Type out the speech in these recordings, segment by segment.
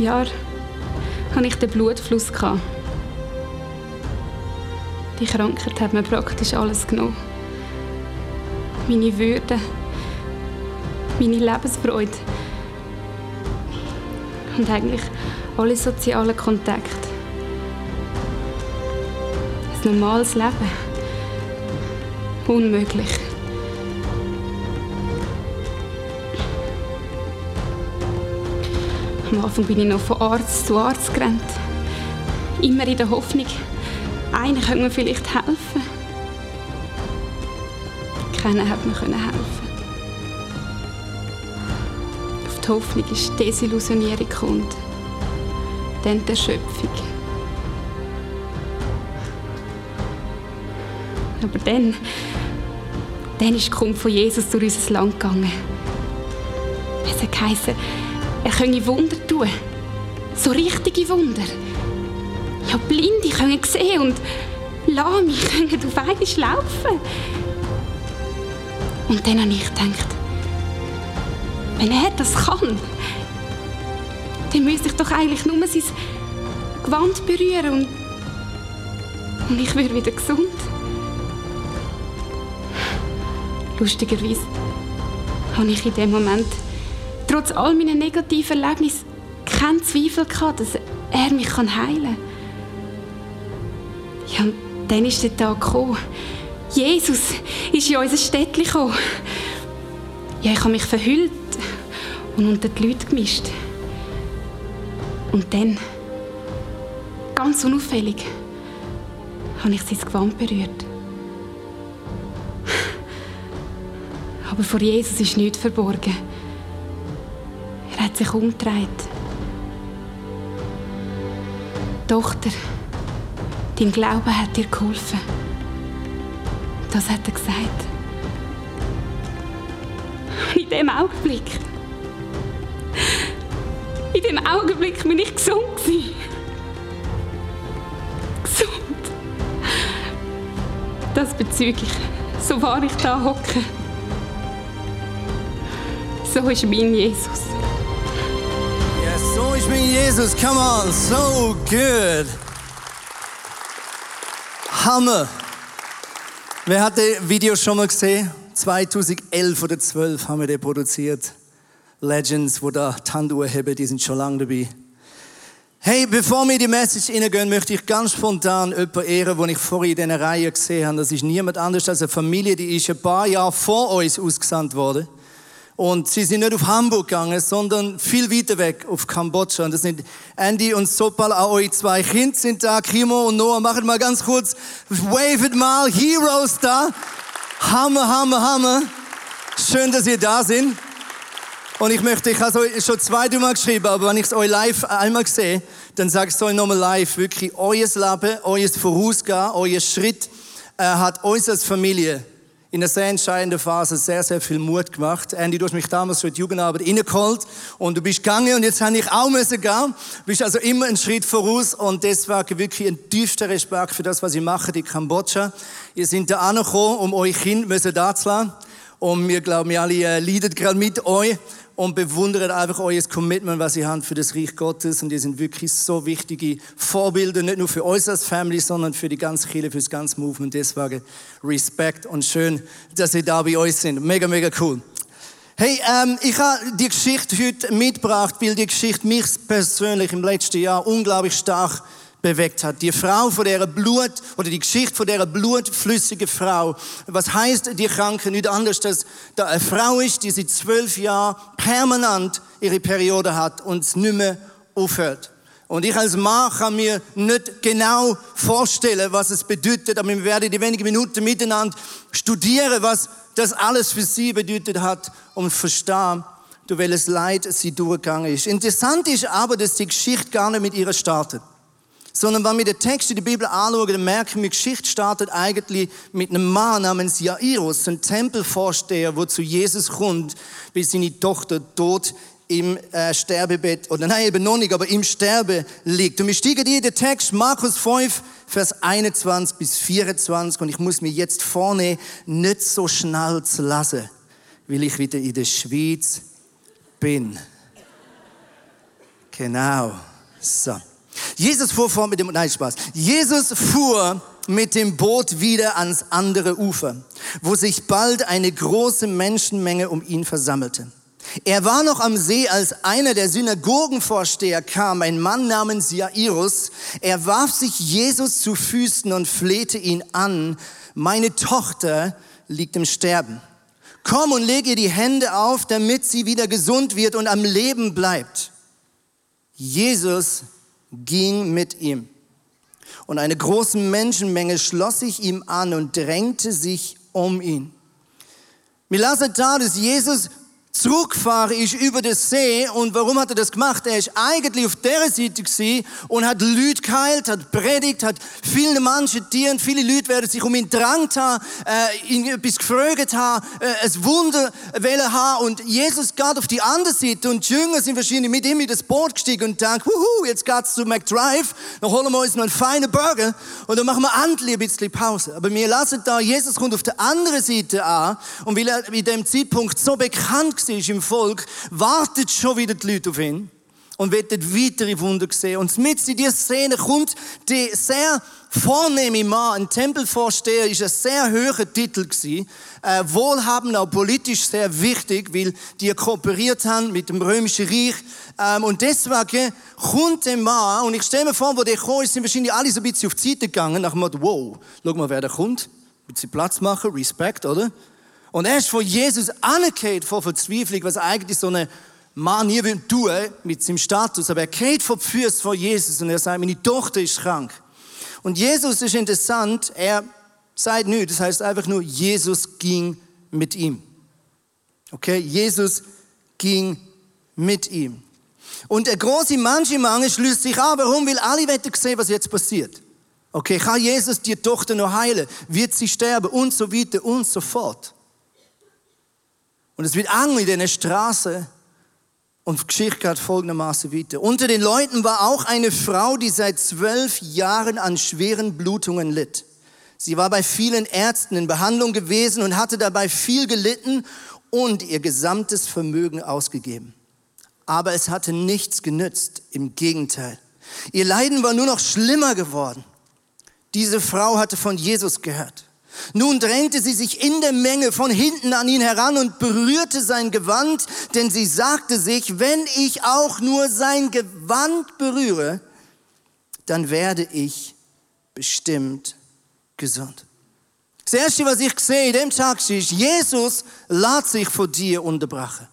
Jahren hatte ich den Blutfluss. Die Krankheit hat mir praktisch alles genommen. Meine Würde, meine Lebensfreude und eigentlich alle sozialen Kontakte. Ein normales Leben. Unmöglich. Am Anfang bin ich noch von Arzt zu Arzt gerannt. Immer in der Hoffnung, einer könnte mir vielleicht helfen. Keiner hat mir helfen. Auf die Hoffnung ist die Desillusionierung kommt. Dann die Erschöpfung. Aber dann, dann ist die Kunft von Jesus durch unser Land gegangen. Es hat geheißen, er könne Wunder tun. So richtige Wunder. Ja, Blinde können sehen und Lahme können auf einmal laufen. Und dann habe ich gedacht, wenn er das kann, dann müsste ich doch eigentlich nur sein Gewand berühren und, und ich würde wieder gesund. Lustigerweise habe ich in dem Moment trotz all meiner negativen Erlebnisse keinen Zweifel gehabt, dass er mich heilen kann. Ja, und dann ist der Tag gekommen. Jesus ist in unser Städtchen gekommen. Ja, ich habe mich verhüllt und unter die Leute gemischt. Und dann, ganz unauffällig, habe ich sein Gewand berührt. Aber vor Jesus ist nichts verborgen. Hat sich umgedreht. Tochter, dein Glaube hat dir geholfen. Das hat er gesagt. In dem Augenblick, in dem Augenblick bin ich gesund gewesen. Gesund. Das bezüge ich, so wahr ich da hocke. So ist mein Jesus. Ist mein Jesus. Come on, so good. Hammer. Wer hat das Video schon mal gesehen? 2011 oder 12 haben wir den produziert. Legends, wo da Hand haben, die sind schon lange dabei. Hey, bevor wir die Message hineingehen, möchte ich ganz spontan jemanden ehren, den ich vorhin in dieser Reihe gesehen habe. Das ist niemand anders als eine Familie, die ist ein paar Jahre vor uns ausgesandt worden. Und sie sind nicht auf Hamburg gegangen, sondern viel weiter weg, auf Kambodscha. Und das sind Andy und Sopal, auch eure zwei Kinder sind da, Kimo und Noah. Macht mal ganz kurz, wavet mal, Heroes da. Hammer, Hammer, Hammer. Schön, dass ihr da sind. Und ich möchte, ich habe es euch schon zwei, Mal geschrieben, aber wenn ich es euch live einmal sehe, dann sage ich es euch nochmal live. Wirklich, euer Leben, euer Vorausgehen, euer Schritt äh, hat uns als Familie in einer sehr entscheidenden Phase sehr, sehr viel Mut gemacht. Andy, du hast mich damals schon in die Jugendarbeit reingeholt und du bist gegangen und jetzt habe ich auch müssen gehen. Du bist also immer einen Schritt voraus und deswegen wirklich ein tiefster Respekt für das, was ihr macht in Kambodscha. Ihr seid da angekommen, um euch Kind zu lassen. Und wir glauben, wir alle äh, leiden gerade mit euch und bewundern einfach euer Commitment, was ihr habt für das Reich Gottes. Und ihr sind wirklich so wichtige Vorbilder, nicht nur für uns als Family, sondern für die ganze Kirche, für das ganze Movement. Deswegen Respekt und schön, dass ihr da bei euch sind. Mega, mega cool. Hey, ähm, ich habe die Geschichte heute mitgebracht, weil die Geschichte mich persönlich im letzten Jahr unglaublich stark bewegt hat. Die Frau von der Blut, oder die Geschichte von der blutflüssigen Frau. Was heißt die Kranke? Nicht anders, dass da eine Frau ist, die seit zwölf Jahren permanent ihre Periode hat und es nicht mehr aufhört. Und ich als Mann kann mir nicht genau vorstellen, was es bedeutet, aber wir werden die wenigen Minuten miteinander studieren, was das alles für sie bedeutet hat, um zu verstehen, durch welches Leid sie durchgegangen ist. Interessant ist aber, dass die Geschichte gar nicht mit ihr startet. Sondern wenn wir den Text in der Bibel anschauen, dann merken wir, die Geschichte startet eigentlich mit einem Mann namens Jairus, ein Tempelvorsteher, der zu Jesus kommt, bis seine Tochter tot im äh, Sterbebett, oder nein, eben noch nicht, aber im Sterbe liegt. Und wir steigen in den Text, Markus 5, Vers 21 bis 24, und ich muss mir jetzt vorne nicht so schnell zu lassen, weil ich wieder in der Schweiz bin. Genau. So. Jesus fuhr vor mit dem, nein, Spaß. Jesus fuhr mit dem Boot wieder ans andere Ufer, wo sich bald eine große Menschenmenge um ihn versammelte. Er war noch am See, als einer der Synagogenvorsteher kam, ein Mann namens Jairus. Er warf sich Jesus zu Füßen und flehte ihn an, meine Tochter liegt im Sterben. Komm und leg ihr die Hände auf, damit sie wieder gesund wird und am Leben bleibt. Jesus ging mit ihm. Und eine große Menschenmenge schloss sich ihm an und drängte sich um ihn. Lassen da, dass Jesus zurückfahren ist über den See. Und warum hat er das gemacht? Er ist eigentlich auf der Seite gewesen und hat Leute geheilt, hat predigt, hat viele Menschen dient. Viele Leute werden sich um ihn drängt haben, äh, ihn etwas gefragt haben, äh, ein Wunder wollen haben. Und Jesus geht auf die andere Seite und die Jünger sind wahrscheinlich mit ihm in das Boot gestiegen und denken, wuhu, jetzt geht's zu McDrive, dann holen wir uns noch einen feinen Burger und dann machen wir endlich ein bisschen Pause. Aber wir lassen da, Jesus kommt auf der anderen Seite an und weil er in dem Zeitpunkt so bekannt war im Volk, wartet schon wieder die Leute auf ihn und wird weitere Wunder sehen. Und mit in dieser Szene kommt der sehr vornehme Mann, ein Tempelvorsteher, ist ein sehr hoher Titel gewesen, äh, wohlhabend, auch politisch sehr wichtig, weil die kooperiert haben mit dem römischen Reich. Ähm, und deswegen kommt der Mann, und ich stelle mir vor, wo der ist, sind wahrscheinlich alle so ein bisschen auf die Seite gegangen, nach dem Motto, wow, schau mal, wer da kommt. Ein bisschen Platz machen, Respekt, oder? Und er ist von Jesus anerkannt vor Verzweiflung, was eigentlich so eine Mann hier will tun mit seinem Status. Aber er geht vor die Füße von Jesus und er sagt, meine Tochter ist krank. Und Jesus ist interessant, er sagt nicht, das heißt einfach nur, Jesus ging mit ihm. Okay, Jesus ging mit ihm. Und der große Menschenmangel schließt sich an, warum? Weil alle wollen sehen, was jetzt passiert. Okay, kann Jesus die Tochter noch heilen? Wird sie sterben? Und so weiter und so fort. Und es wird eng in dieser Straße. Und Geschichte geht folgendermaßen weiter. Unter den Leuten war auch eine Frau, die seit zwölf Jahren an schweren Blutungen litt. Sie war bei vielen Ärzten in Behandlung gewesen und hatte dabei viel gelitten und ihr gesamtes Vermögen ausgegeben. Aber es hatte nichts genützt, im Gegenteil. Ihr Leiden war nur noch schlimmer geworden. Diese Frau hatte von Jesus gehört. Nun drängte sie sich in der Menge von hinten an ihn heran und berührte sein Gewand, denn sie sagte sich, wenn ich auch nur sein Gewand berühre, dann werde ich bestimmt gesund. Das Erste, was ich sehe dem Tag ist, Jesus lädt sich vor dir unterbrechen.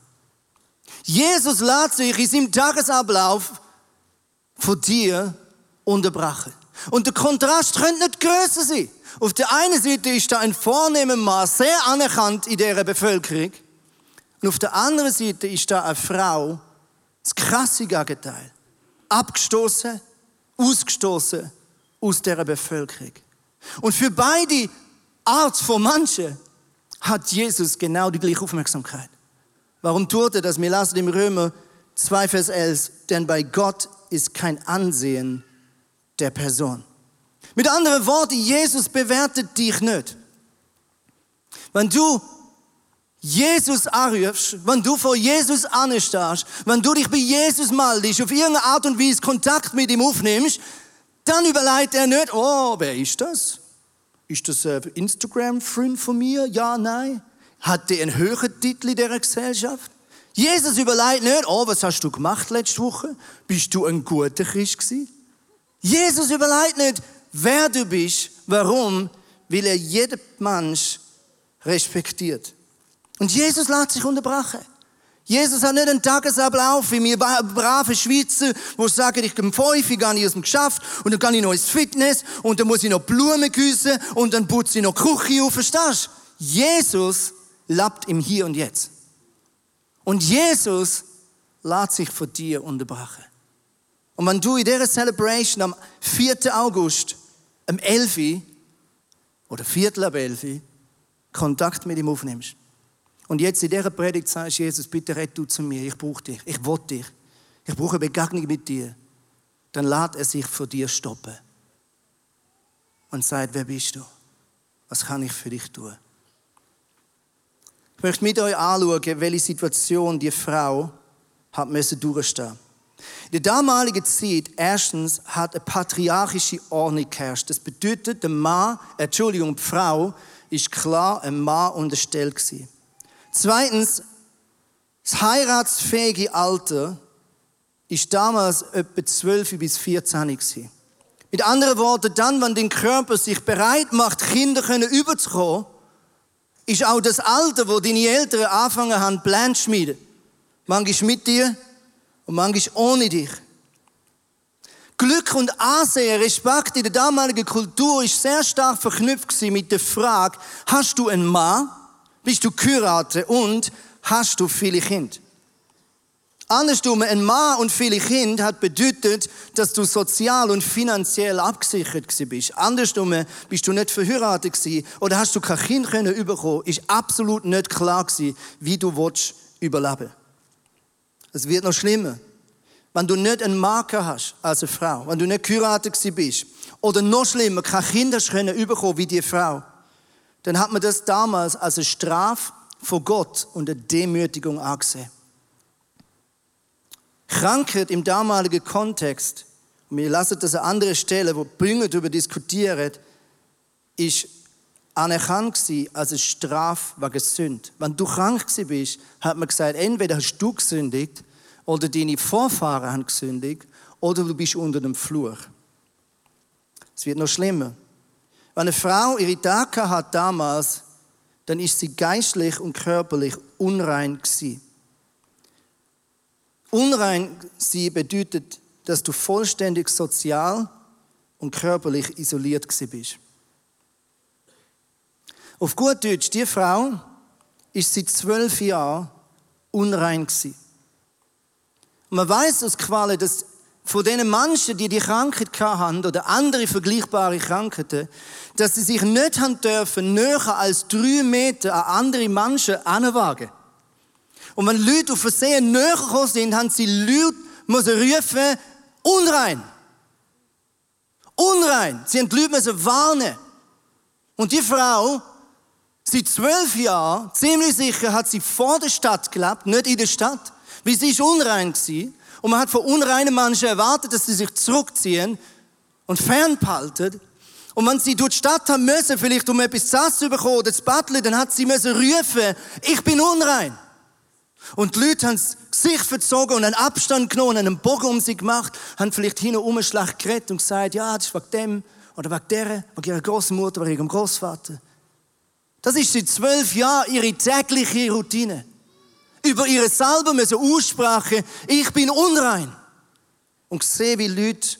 Jesus lädt sich in seinem Tagesablauf vor dir unterbrechen. Und der Kontrast könnte nicht größer sein. Auf der einen Seite ist da ein vornehmer Mann, sehr anerkannt in dieser Bevölkerung. Und auf der anderen Seite ist da eine Frau, das krasse Gegenteil. Abgestoßen, ausgestoßen aus dieser Bevölkerung. Und für beide Art von Menschen hat Jesus genau die gleiche Aufmerksamkeit. Warum tut er das? Wir lassen im Römer 2, Vers 11, denn bei Gott ist kein Ansehen der Person. Mit anderen Worten, Jesus bewertet dich nicht. Wenn du Jesus anrufst, wenn du vor Jesus anstehst, wenn du dich bei Jesus meldest, auf irgendeine Art und Weise Kontakt mit ihm aufnimmst, dann überlegt er nicht, oh, wer ist das? Ist das ein Instagram-Freund von mir? Ja, nein. Hat der einen höheren Titel in dieser Gesellschaft? Jesus überlegt nicht, oh, was hast du gemacht letzte Woche? Bist du ein guter Christ gewesen? Jesus überlegt nicht, wer du bist, warum, weil er jeden Mensch respektiert. Und Jesus lässt sich unterbrechen. Jesus hat nicht einen Tagesablauf wie wir brave Schweizer, wo sagen, ich gehe fünf, ich gehe aus dem Geschäft und dann gehe ich noch ins Fitness und dann muss ich noch Blumen gießen und dann putze ich noch Küche auf, verstehst du? Jesus lebt im Hier und Jetzt. Und Jesus lässt sich von dir unterbrechen. Und wenn du in dieser Celebration am 4. August, am 11. oder Viertel ab 11. Kontakt mit ihm aufnimmst und jetzt in dieser Predigt sagst, Jesus, bitte rett du zu mir, ich brauche dich, ich will dich, ich brauche eine Begegnung mit dir, dann lässt er sich vor dir stoppen und sagt, wer bist du? Was kann ich für dich tun? Ich möchte mit euch anschauen, welche Situation die Frau hat müssen durchstehen Der damaligen Zeit, erstens, hat eine patriarchische Ordnung geherrscht. Das bedeutet, der Mann, Entschuldigung, die Frau, ist klar ein Mann unterstellt gewesen. Zweitens, das heiratsfähige Alter ist damals etwa 12 bis 14 gewesen. Mit anderen Worten, dann, wenn dein Körper sich bereit macht, Kinder können überzukommen, ist auch das Alter, wo deine Eltern anfangen haben, Pläne zu schmieden. Manchmal mit dir und manchmal ohne dich. Glück und Ansehen, Respekt in der damaligen Kultur ist sehr stark verknüpft mit der Frage, hast du einen Mann, bist du geheiratet und hast du viele Kinder? Andersrum, ein Mann und viele Kinder hat bedeutet, dass du sozial und finanziell abgesichert bist. Andersrum, bist du nicht verheiratet gewesen oder hast du kein Kind können überkommen, ist absolut nicht klar gewesen, wie du willst überleben. Es wird noch schlimmer. Wenn du nicht einen Marker hast als eine Frau, wenn du nicht geheiratet bist oder noch schlimmer, kein Kind hast können überkommen wie die Frau, dann hat man das damals als eine Strafe vor Gott und eine Demütigung angesehen. Krankheit im damaligen Kontext, und wir lassen das an andere Stellen, wo Bünger darüber diskutieren, ist anerkannt als eine Strafe wegen Sünde. Wenn du krank bist, hat man gesagt, entweder hast du gesündigt, oder deine Vorfahren haben gesündigt, oder du bist unter dem Fluch. Es wird noch schlimmer. Wenn eine Frau ihre Tage hat damals, dann ist sie geistlich und körperlich unrein gewesen. Unrein sie bedeutet, dass du vollständig sozial und körperlich isoliert bist. Auf gut Deutsch, die Frau ist seit zwölf Jahren unrein gewesen. Und man weiß aus Qualen, dass von den Menschen, die die Krankheit hatten oder andere vergleichbare Krankheiten, dass sie sich nicht haben dürfen, näher als drei Meter an andere Menschen anwagen. Und wenn Leute auf Versehen näher gekommen sind, haben sie Leute müssen rufen, unrein. Unrein. Sie haben die Leute müssen warnen. Und die Frau, seit zwölf Jahren, ziemlich sicher, hat sie vor der Stadt gelebt, nicht in der Stadt, weil sie ist unrein gewesen. Und man hat von unreinen Menschen erwartet, dass sie sich zurückziehen und fernhalten. Und wenn sie durch die Stadt haben müssen, vielleicht um etwas essen zu bekommen oder zu batteln, dann hat sie müssen rufen, ich bin unrein. Und die Leute haben Gesicht verzogen und einen Abstand genommen, einen Bogen um sie gemacht, haben vielleicht hin und um schlecht geredet und gesagt, ja, das ist wegen dem oder wegen der, wegen ihrer Großmutter oder ihrem Großvater. Das ist seit zwölf Jahren ihre tägliche Routine. Über ihre selber müssen aussprechen, ich bin unrein. Und sehe, wie Leute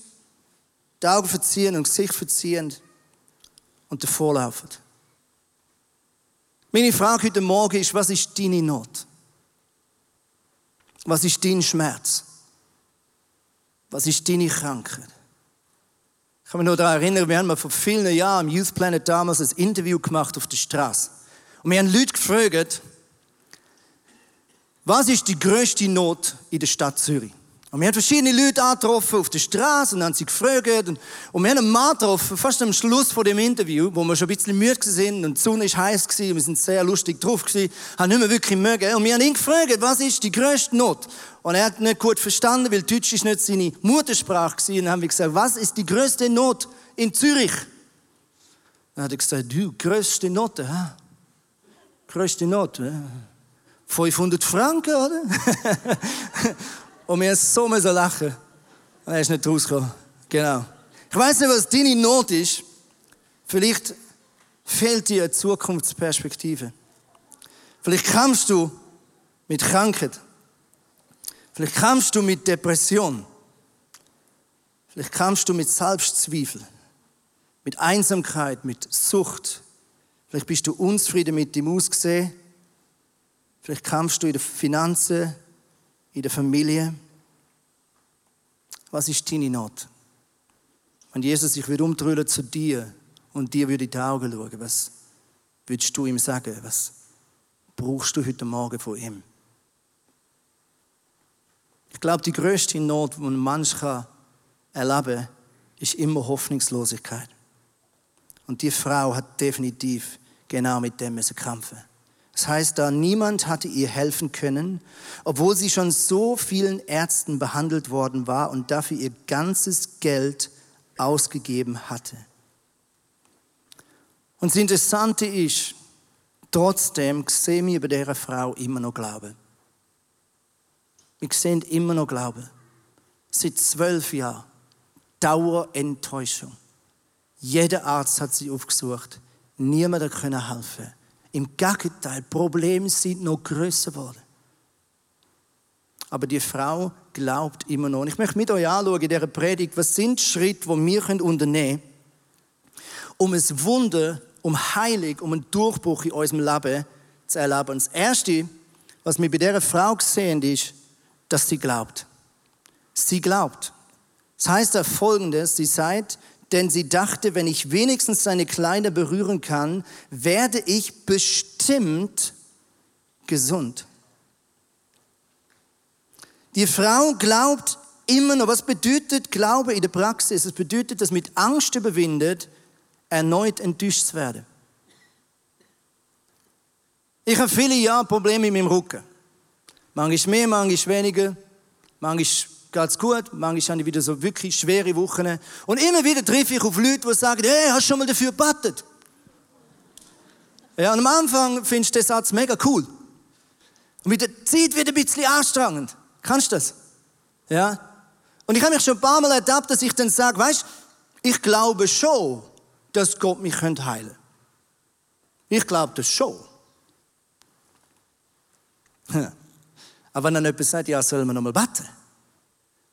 die Augen verziehen und das Gesicht verziehen und davorlaufen. Meine Frage heute Morgen ist, was ist deine Not? Was ist dein Schmerz? Was ist deine Krankheit? Ich kann mich nur daran erinnern, wir haben vor vielen Jahren im Youth Planet damals ein Interview gemacht auf der Straße. Und wir haben Leute gefragt, was ist die größte Not in der Stadt Zürich? Und wir haben verschiedene Leute angetroffen auf der Straße und haben sie gefragt. Und, und wir haben einen Mann getroffen, fast am Schluss von dem Interview, wo wir schon ein bisschen müde waren und die Sonne war heiß gewesen, wir sind sehr lustig drauf gewesen, haben nicht mehr wirklich mögen. Und wir haben ihn gefragt, was ist die größte Not? Und er hat nicht gut verstanden, weil Deutsch ist nicht seine Muttersprache gewesen. Und dann haben wir gesagt, was ist die größte Not in Zürich? Dann hat er gesagt, du, größte Not, ha? Größte Not, ja? 500 Franken, oder? Und wir so müssen lachen. Und er ist nicht rausgekommen. Genau. Ich weiß nicht, was deine Not ist. Vielleicht fehlt dir eine Zukunftsperspektive. Vielleicht kämpfst du mit Krankheit. Vielleicht kämpfst du mit Depression. Vielleicht kämpfst du mit Selbstzweifel, mit Einsamkeit, mit Sucht. Vielleicht bist du unzufrieden mit dem Aussehen. Vielleicht kämpfst du in den Finanzen, in der Familie? Was ist deine Not? Wenn Jesus sich wieder umdrehen zu dir und dir würde in die Augen schauen, was würdest du ihm sagen? Was brauchst du heute Morgen von ihm? Ich glaube, die größte Not, die ein Mensch erleben kann, ist immer Hoffnungslosigkeit. Und die Frau hat definitiv genau mit dem kämpfen. Das heißt, da niemand hatte ihr helfen können, obwohl sie schon so vielen Ärzten behandelt worden war und dafür ihr ganzes Geld ausgegeben hatte. Und das Interessante ist, trotzdem sehen wir bei dieser Frau immer noch Glauben. Wir sehen immer noch Glauben. Seit zwölf Jahren. Dauerenttäuschung. Jeder Arzt hat sie aufgesucht. Niemand konnte helfen. Im Gegenteil, Probleme sind noch größer geworden. Aber die Frau glaubt immer noch. Ich möchte mit euch anschauen in dieser Predigt, was sind Schritte, die wir unternehmen können, um ein Wunder, um Heilig, um einen Durchbruch in unserem Leben zu erleben. Und das Erste, was wir bei dieser Frau sehen, ist, dass sie glaubt. Sie glaubt. Das heißt da folgendes, sie sagt, denn sie dachte, wenn ich wenigstens seine Kleider berühren kann, werde ich bestimmt gesund. Die Frau glaubt immer noch. Was bedeutet Glaube in der Praxis? Es bedeutet, dass mit Angst überwindet, erneut enttäuscht zu werden. Ich habe viele Jahre Probleme mit meinem Rücken. Manchmal mehr, manchmal weniger. Manchmal geht es gut, manchmal habe ich wieder so wirklich schwere Wochen. Und immer wieder treffe ich auf Leute, die sagen, hey, hast du schon mal dafür gebetet? Ja, und am Anfang findest du den Satz mega cool. Und mit der Zeit wird ein bisschen anstrengend. Kannst du das? Ja? Und ich habe mich schon ein paar Mal ertappt, dass ich dann sage, weißt, ich glaube schon, dass Gott mich heilen könnte. Ich glaube das schon. Aber wenn dann jemand sagt, ja, sollen wir nochmal beten?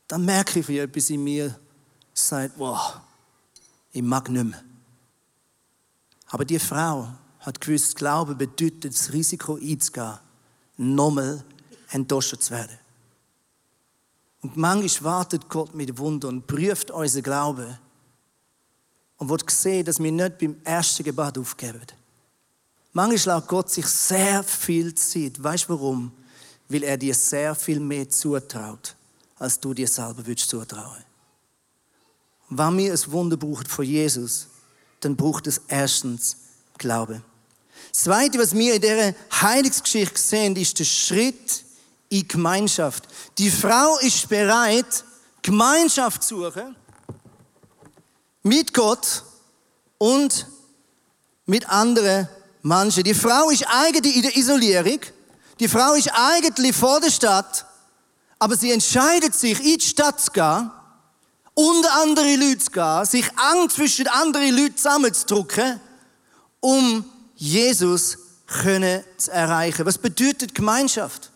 Dann merke ich, wie etwas in mir sagt, wow, ich mag nicht mehr. Aber die Frau hat gewusst, Glaube bedeutet, das Risiko einzugehen, nochmal enttäuscht zu werden. Und manchmal wartet Gott mit Wunder und prüft unseren Glauben und wird sehen, dass wir nicht beim ersten Gebet aufgeben. Manchmal lässt Gott sich sehr viel Zeit. Weißt du warum? Weil er dir sehr viel mehr zutraut, als du dir selber würdest zutrauen. Wenn wir ein Wunder brauchen von Jesus, dann braucht es erstens Glaube. Das Zweite, was wir in dieser Heilungsgeschichte sehen, ist der Schritt in Gemeinschaft. Die Frau ist bereit, Gemeinschaft zu suchen mit Gott und mit anderen Menschen. Die Frau ist eigentlich in der Isolierung. Die Frau ist eigentlich vor der Stadt, aber sie entscheidet sich, in die Stadt zu gehen, unter andere Leute zu gehen, sich eng zwischen andere Leute zusammenzudrücken, um Jesus zu erreichen. Was bedeutet Gemeinschaft?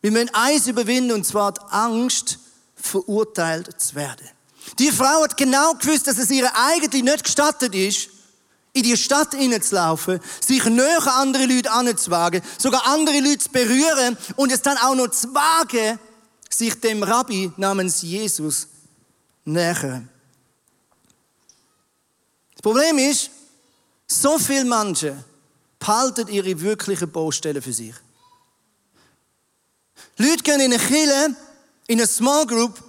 Wir müssen eins überwinden, und zwar die Angst, verurteilt zu werden. Die Frau hat genau gewusst, dass es ihr eigentlich nicht gestattet ist, in die Stadt hineinzulaufen, sich näher an andere Leute anzuwagen, sogar andere Leute zu berühren und es dann auch noch zu wagen, sich dem Rabbi namens Jesus nähern. Das Problem ist, so viele Menschen behalten ihre wirklichen Baustellen für sich. Leute gehen in eine Kirche, in eine Small Group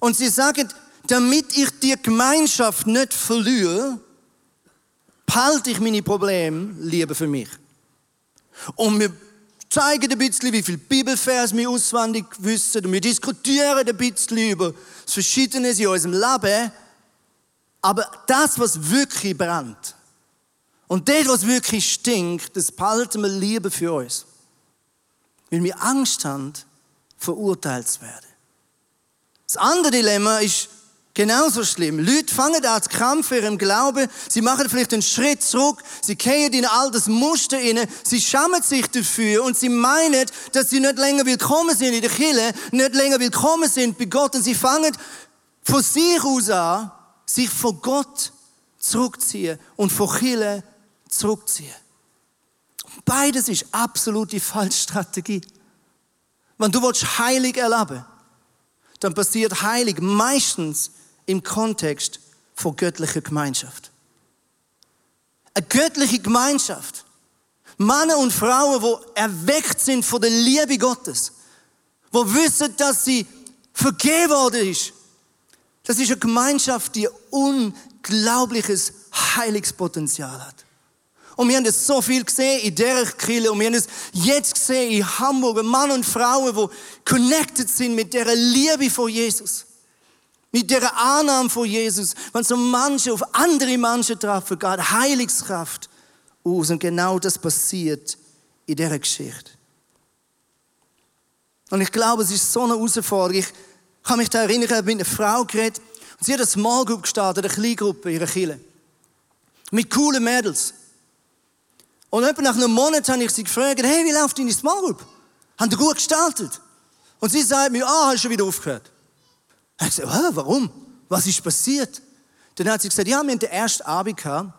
und sie sagen, damit ich die Gemeinschaft nicht verliere, behalte ich meine Probleme lieber für mich. Und wir zeigen ein bisschen, wie viel Bibelvers wir auswendig wissen und wir diskutieren ein bisschen über das Verschiedene in unserem Leben. Aber das, was wirklich brennt und das, was wirklich stinkt, das behalten wir lieber für uns. Weil wir Angst haben, verurteilt zu werden. Das andere Dilemma ist, Genauso schlimm. Leute fangen an zu kämpfen ihrem Glauben. Sie machen vielleicht einen Schritt zurück. Sie gehen in all das Muster inne. Sie schämen sich dafür und sie meinen, dass sie nicht länger willkommen sind in der Kirche, nicht länger willkommen sind bei Gott. Und sie fangen von sich aus an, sich von Gott zurückziehen und von Kirche zurückziehen. Beides ist absolut die falsche Strategie. Wenn du heilig erleben willst, dann passiert heilig meistens im Kontext von göttlicher Gemeinschaft. Eine göttliche Gemeinschaft. Männer und Frauen, die erweckt sind von der Liebe Gottes, wo wissen, dass sie vergeben worden ist. Das ist eine Gemeinschaft, die unglaubliches Heilungspotenzial hat. Und wir haben das so viel gesehen in dieser Kirche und wir haben es jetzt gesehen in Hamburg, Mann und Frauen, die connected sind mit der Liebe von Jesus. Mit der Annahme von Jesus. Wenn so manche auf andere Menschen treffen, geht Heilungskraft aus. Und genau das passiert in dieser Geschichte. Und ich glaube, es ist so eine Herausforderung. Ich kann mich da erinnern, ich habe mit einer Frau geredet und sie hat eine Small Group gestartet, eine Kleingruppe in ihrer Kirche. Mit coolen Mädels. Und etwa nach einem Monat habe ich sie gefragt, hey, wie läuft deine Small Group? Haben die gut gestaltet? Und sie sagt mir, ah, hast du schon wieder aufgehört? Ich gesagt, warum? Was ist passiert? Dann hat sie gesagt, ja, wir haben den ersten Abend gehabt.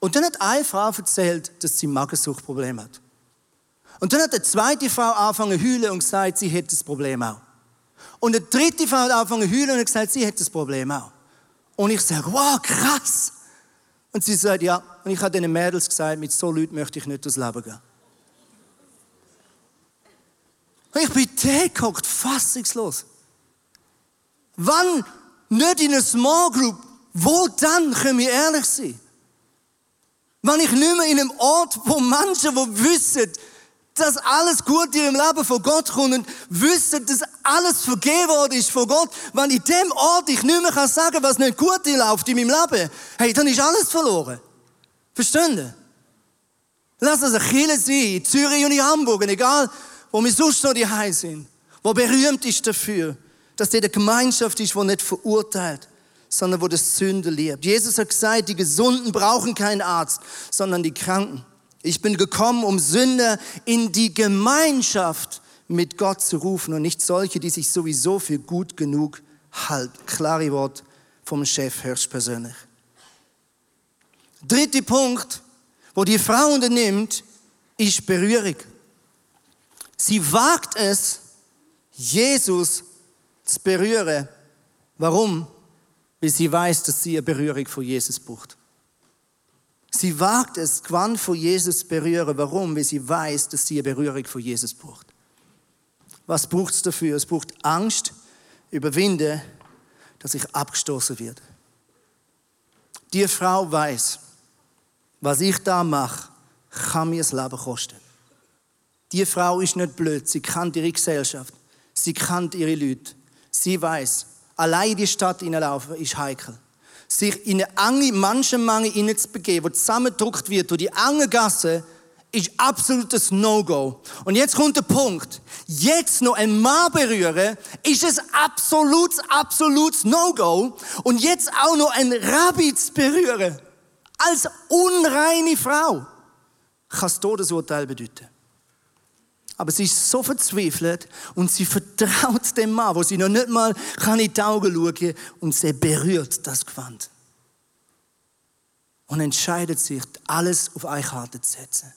Und dann hat eine Frau erzählt, dass sie ein Magensuchtproblem hat. Und dann hat eine zweite Frau angefangen zu heulen und gesagt, sie hätte das Problem auch. Und eine dritte Frau hat angefangen zu heulen und gesagt, sie hätte das Problem auch. Und ich sage, wow, krass. Und sie sagt, ja. Und ich habe den Mädels gesagt, mit so Leuten möchte ich nicht durchs Leben gehen. Und ich bin gehockt, fassungslos. Wann nicht in einer Small Group, wo dann können wir ehrlich sein? Wenn ich nicht mehr in einem Ort, wo Menschen, die wissen, dass alles gut in ihrem Leben von Gott kommt und wissen, dass alles vergeben worden ist von Gott, wenn in dem Ort ich nicht mehr sagen kann, was nicht gut läuft in meinem Leben, hey, dann ist alles verloren. Verstehen Sie? Lass uns eine Kirche sein, in Zürich und in Hamburg, egal, wo wir sonst noch die sind, wo berühmt ist dafür, dass der eine Gemeinschaft ist, die nicht verurteilt, sondern wo das Sünde lebt. Jesus hat gesagt, die Gesunden brauchen keinen Arzt, sondern die Kranken. Ich bin gekommen, um Sünder in die Gemeinschaft mit Gott zu rufen und nicht solche, die sich sowieso für gut genug halten. Klare Wort vom Chef höchstpersönlich. Dritter Punkt, wo die Frau unternimmt, ist Berührung. Sie wagt es, Jesus zu berühren. Warum? Weil sie weiß, dass sie eine Berührung von Jesus braucht. Sie wagt es, Gewand von Jesus zu berühren. Warum? Weil sie weiß, dass sie eine Berührung von Jesus braucht. Was braucht es dafür? Es braucht Angst, überwinden, dass ich abgestoßen werde. Die Frau weiß, was ich da mache, kann mir das Leben kosten. Die Frau ist nicht blöd, sie kennt ihre Gesellschaft, sie kennt ihre Leute. Sie weiß, allein in die Stadt hineinlaufen ist heikel sich in eine enge Menschenmenge hineinzubegeben, wo zusammengedruckt wird durch die enge Gasse, ist absolutes No-Go. Und jetzt kommt der Punkt. Jetzt noch ein Mann berühren, ist es absolutes, absolutes No-Go. Und jetzt auch noch ein Rabbi zu berühren, als unreine Frau, kann das Todesurteil bedeuten. Aber sie ist so verzweifelt und sie vertraut dem Mann, wo sie noch nicht mal in die Augen schauen und sie berührt das Gewand. Und entscheidet sich, alles auf eine zu setzen.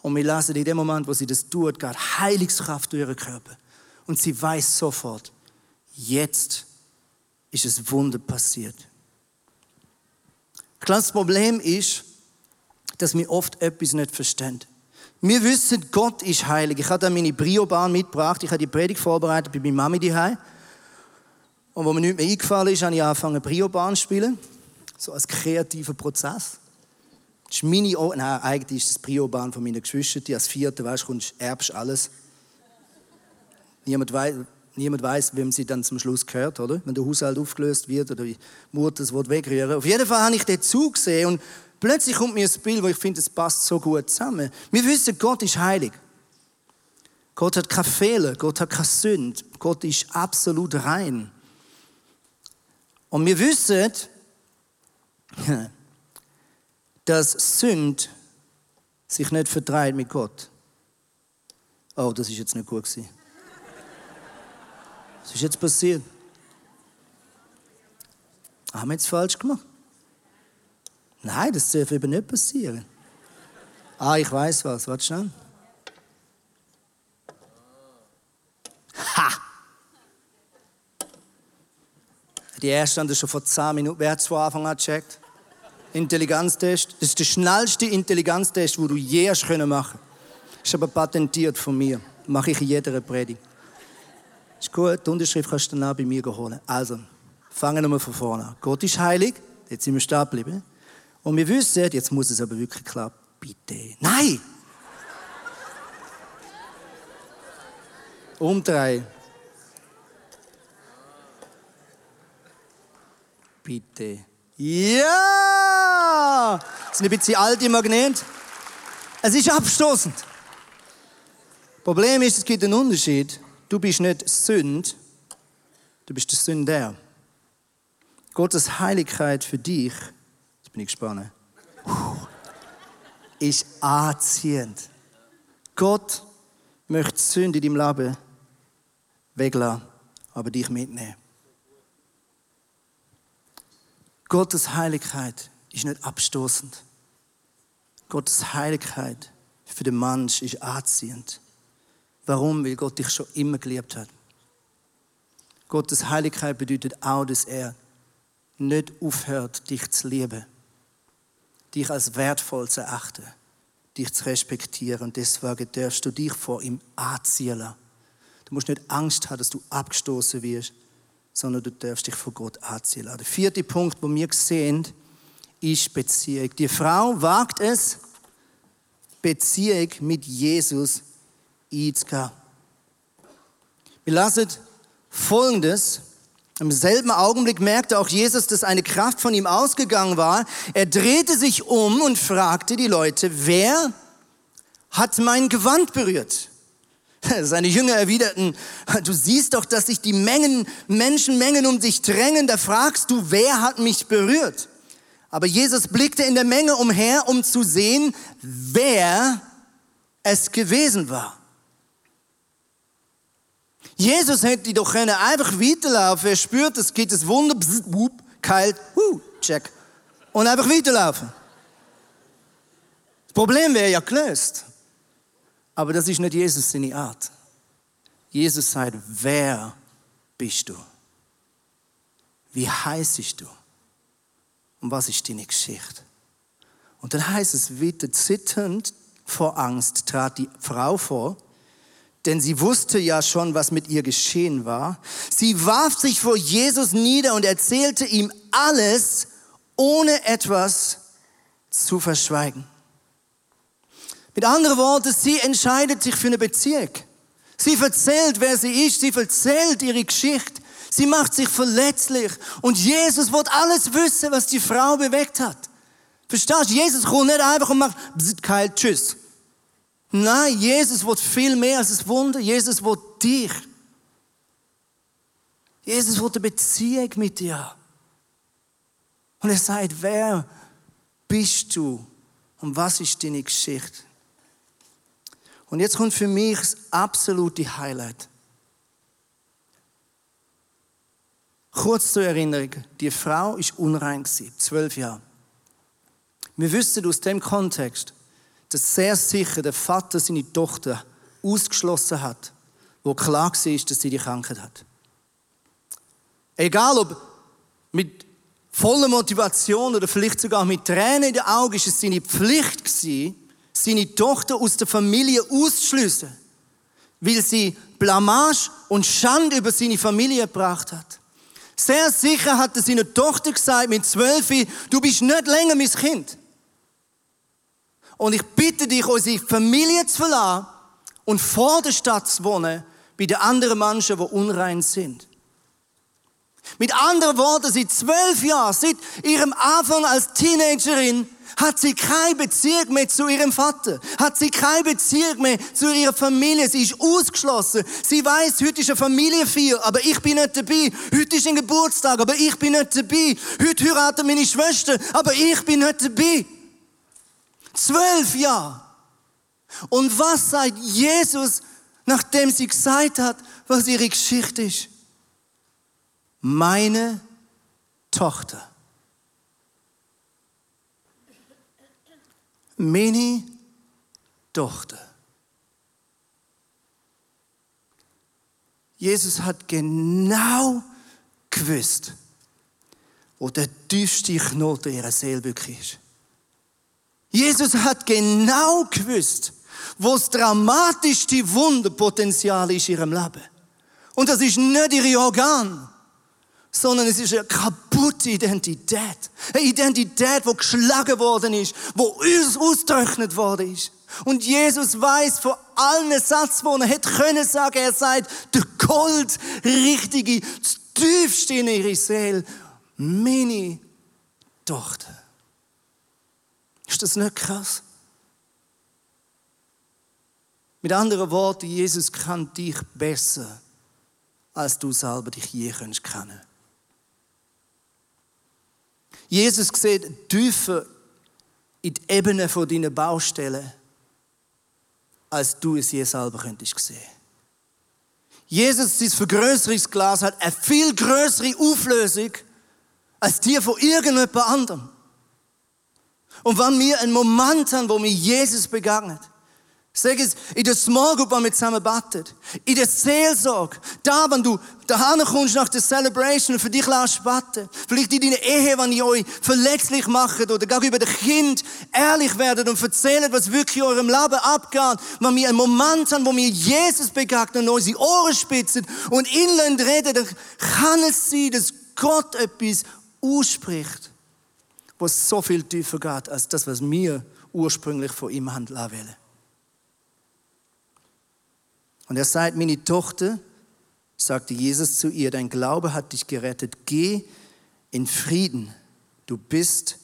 Und wir lassen in dem Moment, wo sie das tut, gerade Heilungskraft durch ihren Körper. Und sie weiß sofort, jetzt ist es Wunder passiert. Ich das Problem ist, dass wir oft etwas nicht verstehen. Wir wissen, Gott ist heilig. Ich habe da meine Brio-Bahn mitgebracht. Ich habe die Predigt vorbereitet bei meiner Mami daheim. Und wo mir nicht mehr eingefallen ist, habe ich angefangen, Brio-Bahn zu spielen. So als kreativer Prozess. Das ist meine, oh, nein, eigentlich ist das Brio-Bahn von meinen Geschwistern. Als Vierte, weißt du, kommst, erbst alles. Niemand weiß, niemand weiß, wem sie dann zum Schluss gehört, oder? Wenn der Haushalt aufgelöst wird oder die Mutter das Wort wegrühren. Auf jeden Fall habe ich den zugesehen und Plötzlich kommt mir ein Bild, wo ich finde, es passt so gut zusammen. Wir wissen, Gott ist heilig. Gott hat keine Fehler, Gott hat keine Sünde, Gott ist absolut rein. Und wir wissen, dass Sünde sich nicht vertreibt mit Gott. Oh, das ist jetzt nicht gut gewesen. Was ist jetzt passiert? Haben wir jetzt falsch gemacht? Nein, das darf eben nicht passieren. Ah, ich weiß was. Warte schnell. Ha! Die erste haben das schon vor 10 Minuten. Wer hat es von Anfang an gecheckt? Intelligenztest. Das ist der schnellste Intelligenztest, den du je hast machen Ist aber patentiert von mir. Mache ich in jeder Predigt. Ist gut, die Unterschrift kannst du dann bei mir holen. Also, fangen wir von vorne an. Gott ist heilig. Jetzt sind wir stehen geblieben. Und wir wissen, jetzt muss es aber wirklich klappen. Bitte. Nein! Umdrehen. Bitte. Ja! Sind ein bisschen alte Magnet. Es ist abstoßend. Problem ist, es gibt einen Unterschied. Du bist nicht Sünd, du bist der Sünder. Gottes Heiligkeit für dich, bin ich gespannt, ist anziehend. Gott möchte Sünde in deinem Leben weglassen, aber dich mitnehmen. Gottes Heiligkeit ist nicht abstoßend. Gottes Heiligkeit für den Mensch ist anziehend. Warum? Weil Gott dich schon immer geliebt hat. Gottes Heiligkeit bedeutet auch, dass er nicht aufhört, dich zu lieben, dich als wertvoll zu erachten, dich zu respektieren. Und deswegen darfst du dich vor ihm anziehen. Du musst nicht Angst haben, dass du abgestoßen wirst, sondern du darfst dich vor Gott anziehen. Der vierte Punkt, wo wir sehen, ist Beziehung. Die Frau wagt es, Beziehung mit Jesus einzugehen. Wir lassen Folgendes. Im selben Augenblick merkte auch Jesus, dass eine Kraft von ihm ausgegangen war. Er drehte sich um und fragte die Leute, wer hat mein Gewand berührt? Seine Jünger erwiderten, du siehst doch, dass sich die Mengen, Menschenmengen um dich drängen, da fragst du, wer hat mich berührt? Aber Jesus blickte in der Menge umher, um zu sehen, wer es gewesen war. Jesus hätte doch können einfach weiterlaufen. Er spürt, es geht das Wunder, bzz, whoop, kalt, whoo, check. Und einfach weiterlaufen. Das Problem wäre ja gelöst. Aber das ist nicht Jesus seine Art. Jesus sagt, wer bist du? Wie heißt du? Und was ist deine Geschichte? Und dann heißt es wieder, zitternd vor Angst trat die Frau vor, denn sie wusste ja schon, was mit ihr geschehen war. Sie warf sich vor Jesus nieder und erzählte ihm alles, ohne etwas zu verschweigen. Mit anderen Worten, sie entscheidet sich für eine Beziehung. Sie erzählt, wer sie ist, sie erzählt ihre Geschichte, sie macht sich verletzlich und Jesus wird alles wissen, was die Frau bewegt hat. Verstehst du? Jesus kommt nicht einfach und macht, kein Tschüss. Nein, Jesus wird viel mehr als ein Wunder. Jesus wird dich. Jesus wird eine Beziehung mit dir. Und er sagt, wer bist du und was ist deine Geschichte? Und jetzt kommt für mich das absolute Highlight. Kurz zur Erinnerung, die Frau ist unrein zwölf Jahre. Wir wissen aus dem Kontext, dass sehr sicher der Vater seine Tochter ausgeschlossen hat, wo klar war, dass sie die Krankheit hat. Egal ob mit voller Motivation oder vielleicht sogar mit Tränen in den Augen, ist es seine Pflicht gewesen, seine Tochter aus der Familie auszuschliessen, weil sie Blamage und Schande über seine Familie gebracht hat. Sehr sicher hat er seiner Tochter gesagt mit zwölf, du bist nicht länger mein Kind. Und ich bitte dich, unsere Familie zu verlassen und vor der Stadt zu wohnen, bei den anderen Menschen, die unrein sind. Mit anderen Worten, seit zwölf Jahren, seit ihrem Anfang als Teenagerin, hat sie keine Beziehung mehr zu ihrem Vater, hat sie keine Beziehung mehr zu ihrer Familie. Sie ist ausgeschlossen. Sie weiß, heute ist eine Familienfeier, aber ich bin nicht dabei. Heute ist ein Geburtstag, aber ich bin nicht dabei. Heute heiratet meine Schwester, aber ich bin nicht dabei. Zwölf Jahre. Und was sagt Jesus, nachdem sie gesagt hat, was ihre Geschichte ist? Meine Tochter. Meine Tochter. Jesus hat genau gewusst, wo der tiefste Knoten ihrer Seele wirklich ist. Jesus hat genau gewusst, wo das dramatischste Wunderpotenzial ist in ihrem Leben. Und das ist nicht ihre Organ, sondern es ist eine kaputte Identität. Eine Identität, die geschlagen worden ist, wo ausgetrocknet worden ist. Und Jesus weiß vor allen Satz, wo er hätte können sagen, er sei der Gold, richtige, das tiefste in ihre Seele, meine Tochter. Ist das nicht krass? Mit anderen Worten, Jesus kann dich besser, als du selber dich je kennen kannst. Jesus sieht tiefer in die Ebene von deinen Baustellen, als du es je selber könntest sehen. Jesus, sein Vergrößerungsglas hat eine viel größere Auflösung als die von irgendjemand anderem. Und wenn wir einen Moment haben, wo wir Jesus begegnet, Sag es, in der Small Group, wo wir zusammen beten. In der Seelsorge. Da, wenn du daheim kommst nach der Celebration und für dich lässt beten. Vielleicht in deiner Ehe, wenn ihr euch verletzlich macht oder gegenüber dem Kind ehrlich werdet und erzählt, was wirklich in eurem Leben abgeht. Wenn wir einen Moment haben, wo wir Jesus begegnen und unsere Ohren spitzen und inland reden, dann kann es sein, dass Gott etwas ausspricht, was so viel tiefer geht, als das, was wir ursprünglich von ihm haben wollen. Und er sagt, meine Tochter, sagte Jesus zu ihr, dein Glaube hat dich gerettet. Geh in Frieden. Du bist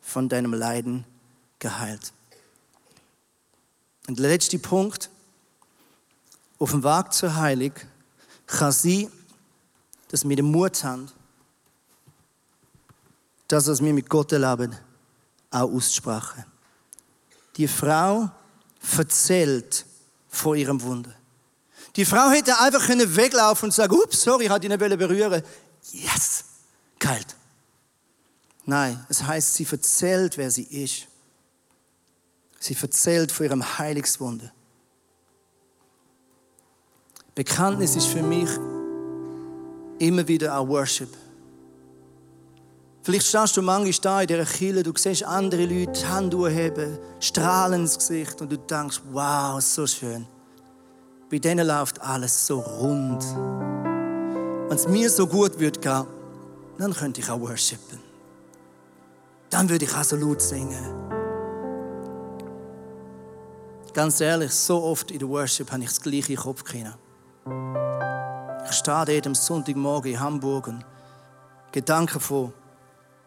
von deinem Leiden geheilt. Und der letzte Punkt. Dem Weg zur Heilig dass wir den Mut haben, das, was wir mit Gott erleben, auch auszusprechen. Die Frau erzählt vor ihrem Wunder. Die Frau hätte einfach können weglaufen und sagen, ups, sorry, ich hatte ihn nicht berühren. Yes, kalt. Nein, es heißt, sie erzählt, wer sie ist. Sie erzählt von ihrem Heiligswunder. Bekanntnis ist für mich immer wieder auch Worship. Vielleicht stehst du manchmal da in dieser Kille, du siehst andere Leute die Hand heben, strahlen ins Gesicht und du denkst, wow, so schön. Bei denen läuft alles so rund. Wenn es mir so gut würde gehen, dann könnte ich auch worshipen. Dann würde ich auch so laut singen. Ganz ehrlich, so oft in der Worship habe ich das gleiche Kopfkino. Ich stehe dort am Sonntagmorgen in Hamburg und Gedanken von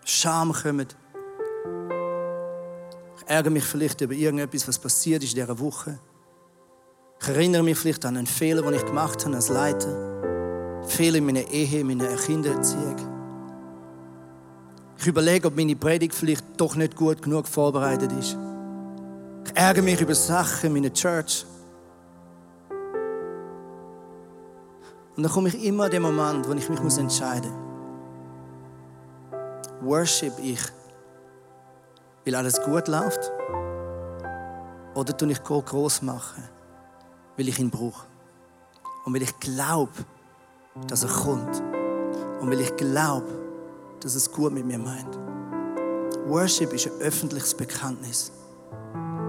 Scham kommen. Ich ärgere mich vielleicht über irgendetwas, was passiert ist in dieser Woche. Ich erinnere mich vielleicht an einen Fehler, den ich gemacht habe als Leiter. Fehler in meiner Ehe, in meiner Kindererziehung. Ich überlege, ob meine Predigt vielleicht doch nicht gut genug vorbereitet ist. Ich ärgere mich über Sachen in meiner Church. Und dann komme ich immer an den Moment, wo ich mich entscheiden muss. Worship ich, weil alles gut läuft? Oder tue ich Gott groß machen? weil ich ihn brauche. Und weil ich glaube, dass er kommt. Und weil ich glaube, dass es gut mit mir meint. Worship ist ein öffentliches Bekanntnis.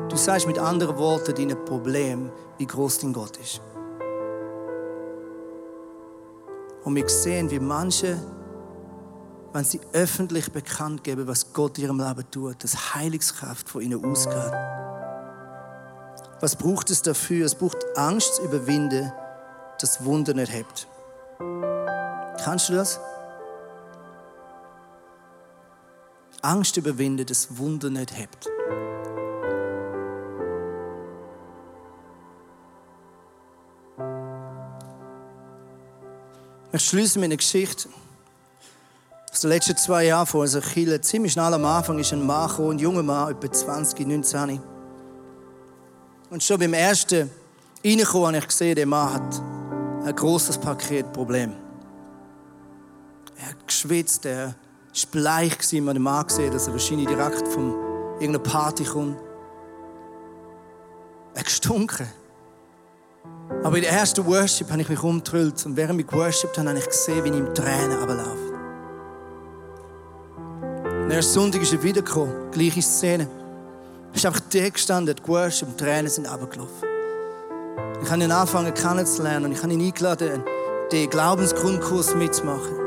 Du sagst mit anderen Worten dein Problem, wie groß dein Gott ist. Und wir sehen, wie manche, wenn sie öffentlich bekannt geben, was Gott in ihrem Leben tut, dass Heilungskraft von ihnen ausgeht. Was braucht es dafür? Es braucht Angst zu überwinden, das Wunder nicht hebt. Kannst du das? Angst überwinden, das Wunder nicht hebt. Ich schließe mit einer Geschichte aus den letzten zwei Jahren von unserer Kirche. Ziemlich schnell am Anfang ist ein Mann gekommen, ein junger Mann, etwa 20, 19. Und schon beim ersten Reinkommen habe ich gesehen, der Mann hat ein großes Paketproblem. Er hat geschwitzt, er war bleich, man hat den Mann gesehen, dass er wahrscheinlich direkt von irgendeiner Party kommt. Er hat gestunken. Aber in der ersten Worship habe ich mich umgetrüllt und während ich geworshipped habe, habe ich gesehen, wie ihm Tränen runterlaufen. Erst Sonntag ist er wiedergekommen, gleiche Szene. Er ist einfach da gestanden, hat geworshippt und Tränen sind runtergelaufen. Ich habe ihn angefangen kennenzulernen und ich habe ihn eingeladen, den Glaubensgrundkurs mitzumachen.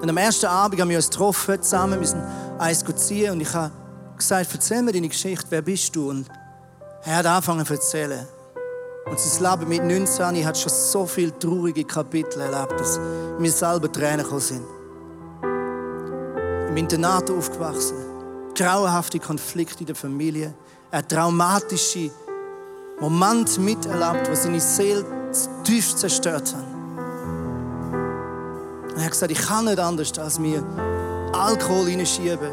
Und am ersten Abend haben wir uns getroffen, zusammen, wir sind eins ziehen und ich habe gesagt, erzähl mir deine Geschichte, wer bist du? Und er hat angefangen zu erzählen. Und sein Leben mit 19 hat schon so viele traurige Kapitel erlebt, dass mir selber Tränen gekommen sind. Im Internat aufgewachsen, grauenhafte Konflikte in der Familie, ein traumatische Momente miterlebt, wo seine Seele tief zerstört haben. Und er hat gesagt, ich kann nicht anders, als mir Alkohol hineinschieben.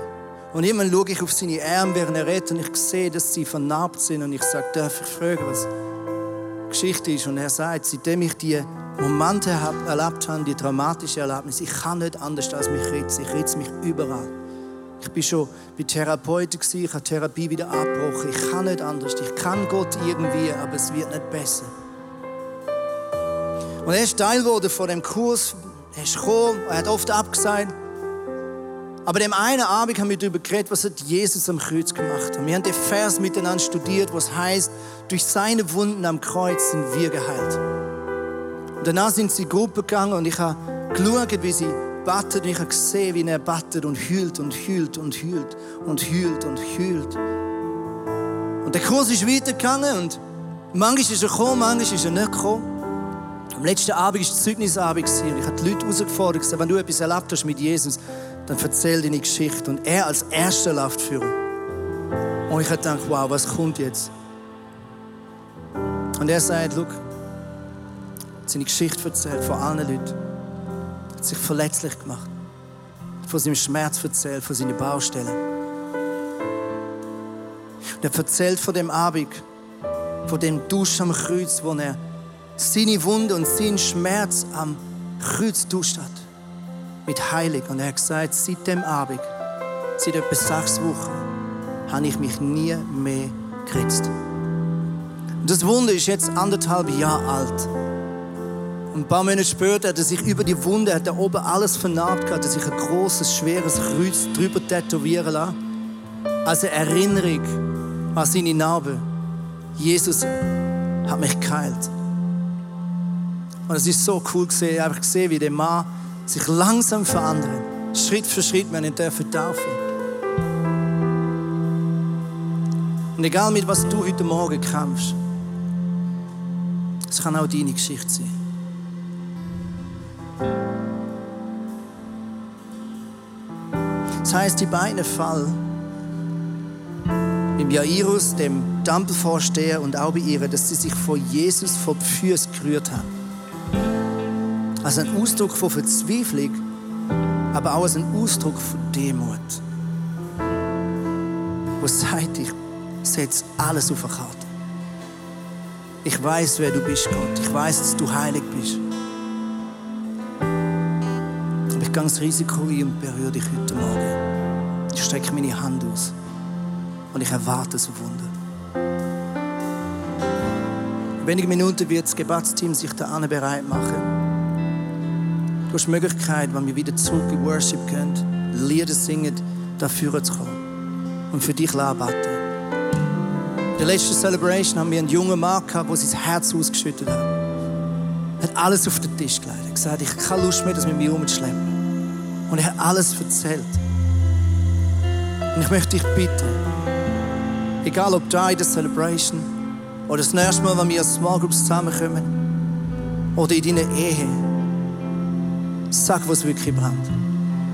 Und immer schaue ich auf seine Arme, während er redet, und ich sehe, dass sie vernarbt sind. Und ich sage, darf ich fragen, was die Geschichte ist? Und er sagt, seitdem ich die Momente erlebt habe, die traumatische Erlebnis, ich kann nicht anders, als mich ritzen. Ich ritze mich überall. Ich bin schon bei Therapeuten, ich habe Therapie wieder abgebrochen. Ich kann nicht anders. Ich kann Gott irgendwie, aber es wird nicht besser. Und er ist Teil geworden von dem Kurs. Er ist gekommen, er hat oft abgesagt. Aber dem einen Abend haben wir darüber geredet, was hat Jesus am Kreuz gemacht hat. Wir haben den Vers miteinander studiert, was heißt, durch seine Wunden am Kreuz sind wir geheilt. Und danach sind sie in die Gruppe gegangen und ich habe geschaut, wie sie battet und ich habe gesehen, wie er battet und hüllt und hüllt und hüllt und hüllt und hüllt. Und der Kurs ist weitergegangen und manchmal ist er gekommen, manchmal ist er nicht gekommen. Am letzten Abend war Zeugnisabend und ich habe die Leute herausgefordert, gesagt, wenn du etwas erlebt hast mit Jesus, dann erzähl deine Geschichte. Und er als Erster läuft führen. Und ich habe gedacht, wow, was kommt jetzt? Und er sagt, schau, seine Geschichte erzählt von allen Leuten. Er hat sich verletzlich gemacht. Von seinem Schmerz erzählt, von seinen Baustellen. Und er erzählt von dem Abend, von dem Dusch am Kreuz, wo er seine Wunde und seinen Schmerz am Kreuz duscht hat. Mit Heilig. Und er hat gesagt, seit dem Abend, seit etwa sechs Wochen, habe ich mich nie mehr geritzt. Das Wunder ist jetzt anderthalb Jahre alt. Und ein paar Monate später hat er sich über die Wunde, hat er oben alles vernarbt gehabt, hat sich ein großes, schweres Kreuz drüber tätowieren lassen. Als Erinnerung an seine Narbe. Jesus hat mich geheilt. Und es ist so cool gesehen, einfach gesehen, wie der Mann sich langsam verändert. Schritt für Schritt, wir ihn dürfen taufen. Und egal mit was du heute Morgen kämpfst, es kann auch deine Geschichte sein. Das heißt, die beiden Fall im Jairus, dem Tempelvorsteher und auch bei ihr, dass sie sich vor Jesus vor die Füße gerührt haben als ein Ausdruck von Verzweiflung, aber auch als ein Ausdruck von Demut. Wo sagt, ich setze alles auf eine Karte. Ich weiß, wer du bist, Gott. Ich weiß, dass du heilig bist. Aber ich gehe das Risiko ein und berühre dich heute Morgen. Ich strecke meine Hand aus und ich erwarte so Wunder. In wenigen Minuten wird das Gebetsteam sich da bereit machen. Du hast die Möglichkeit, wenn wir wieder zurück in Worship gehen, Lieder singen, dafür zu kommen und für dich arbeiten. In der letzten Celebration haben wir einen jungen Mann gehabt, der sein Herz ausgeschüttet hat. Er hat alles auf den Tisch gelegt. Er hat gesagt, ich habe keine Lust mehr, das mit mir umzuschleppen. Und er hat alles erzählt. Und ich möchte dich bitten, egal ob da in der Celebration oder das nächste Mal, wenn wir als Small Groups zusammenkommen oder in deiner Ehe, Sag, was wirklich brennt.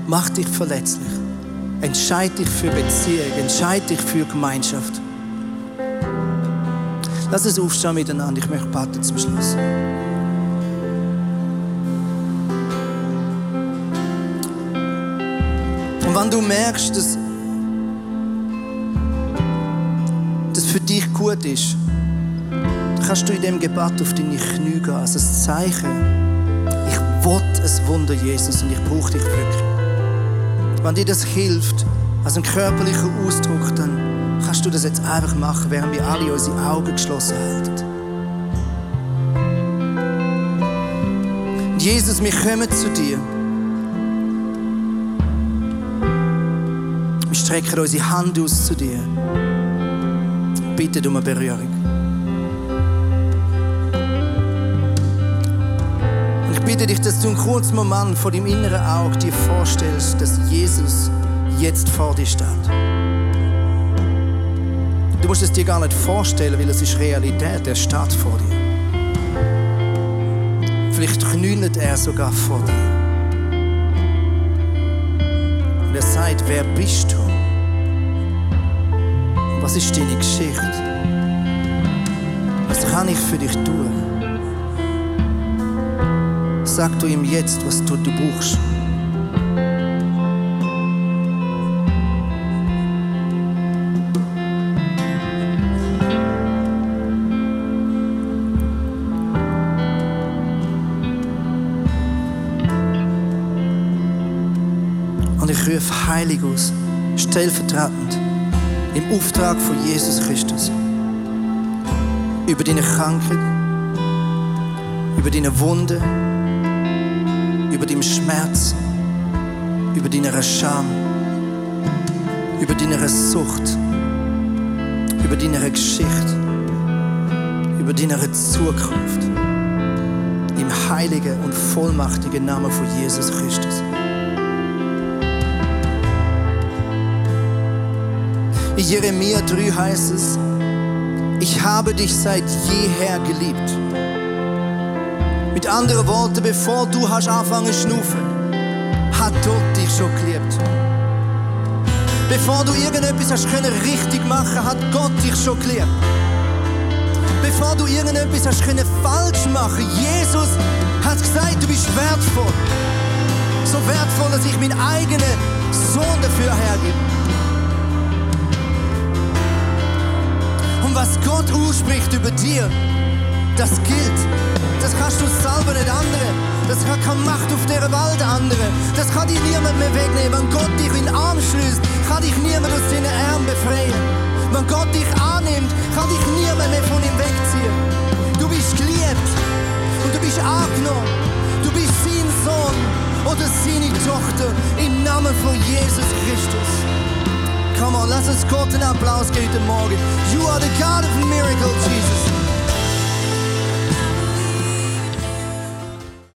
Mach dich verletzlich. Entscheid dich für Beziehung. Entscheid dich für Gemeinschaft. Lass uns aufstehen miteinander. Ich möchte beten zum Schluss. Und wenn du merkst, dass für dich gut ist, dann kannst du in dem Gebet auf deine Knie gehen, als ein Zeichen will ein Wunder, Jesus, und ich brauche dich wirklich. Wenn dir das hilft, als ein körperlicher Ausdruck, dann kannst du das jetzt einfach machen, während wir alle unsere Augen geschlossen halten. Und Jesus, wir kommen zu dir. Wir strecken unsere Hand aus zu dir. Bitte um eine Berührung. bitte dich, dass du einen kurzen Moment vor dem inneren Auge dir vorstellst, dass Jesus jetzt vor dir steht. Du musst es dir gar nicht vorstellen, weil es ist Realität, er steht vor dir. Vielleicht knühlt er sogar vor dir. Und er sagt, wer bist du? Was ist deine Geschichte? Was kann ich für dich tun? Sag du ihm jetzt, was du, du brauchst. Und ich rufe heilig aus, stellvertretend, im Auftrag von Jesus Christus. Über deine Krankheit, über deine Wunde, über deinen Schmerz, über deine Scham, über deine Sucht, über deine Geschichte, über deine Zukunft. Im heiligen und vollmachtigen Namen von Jesus Christus. Jeremia 3 heißt es, ich habe dich seit jeher geliebt. Mit anderen Worten, bevor du hast angefangen zu schnaufen, hat Gott dich schon geliebt. Bevor du irgendetwas hast können richtig machen, hat Gott dich schon geliebt. Bevor du irgendetwas hast können falsch machen, Jesus hat gesagt, du bist wertvoll. So wertvoll, dass ich meinen eigenen Sohn dafür hergebe. Was Gott ausspricht über dir, das gilt. Das kannst du selber nicht andere. Das hat keine Macht auf dieser Welt andere. Das kann dich niemand mehr wegnehmen. Wenn Gott dich in den Arm schließt, kann dich niemand aus deinen Armen befreien. Wenn Gott dich annimmt, kann dich niemand mehr von ihm wegziehen. Du bist geliebt und du bist angenommen. Du bist sein Sohn oder seine Tochter im Namen von Jesus Christus. Come on, lass uns Gott einen Applaus geben heute Morgen. You are the God of miracles, Jesus.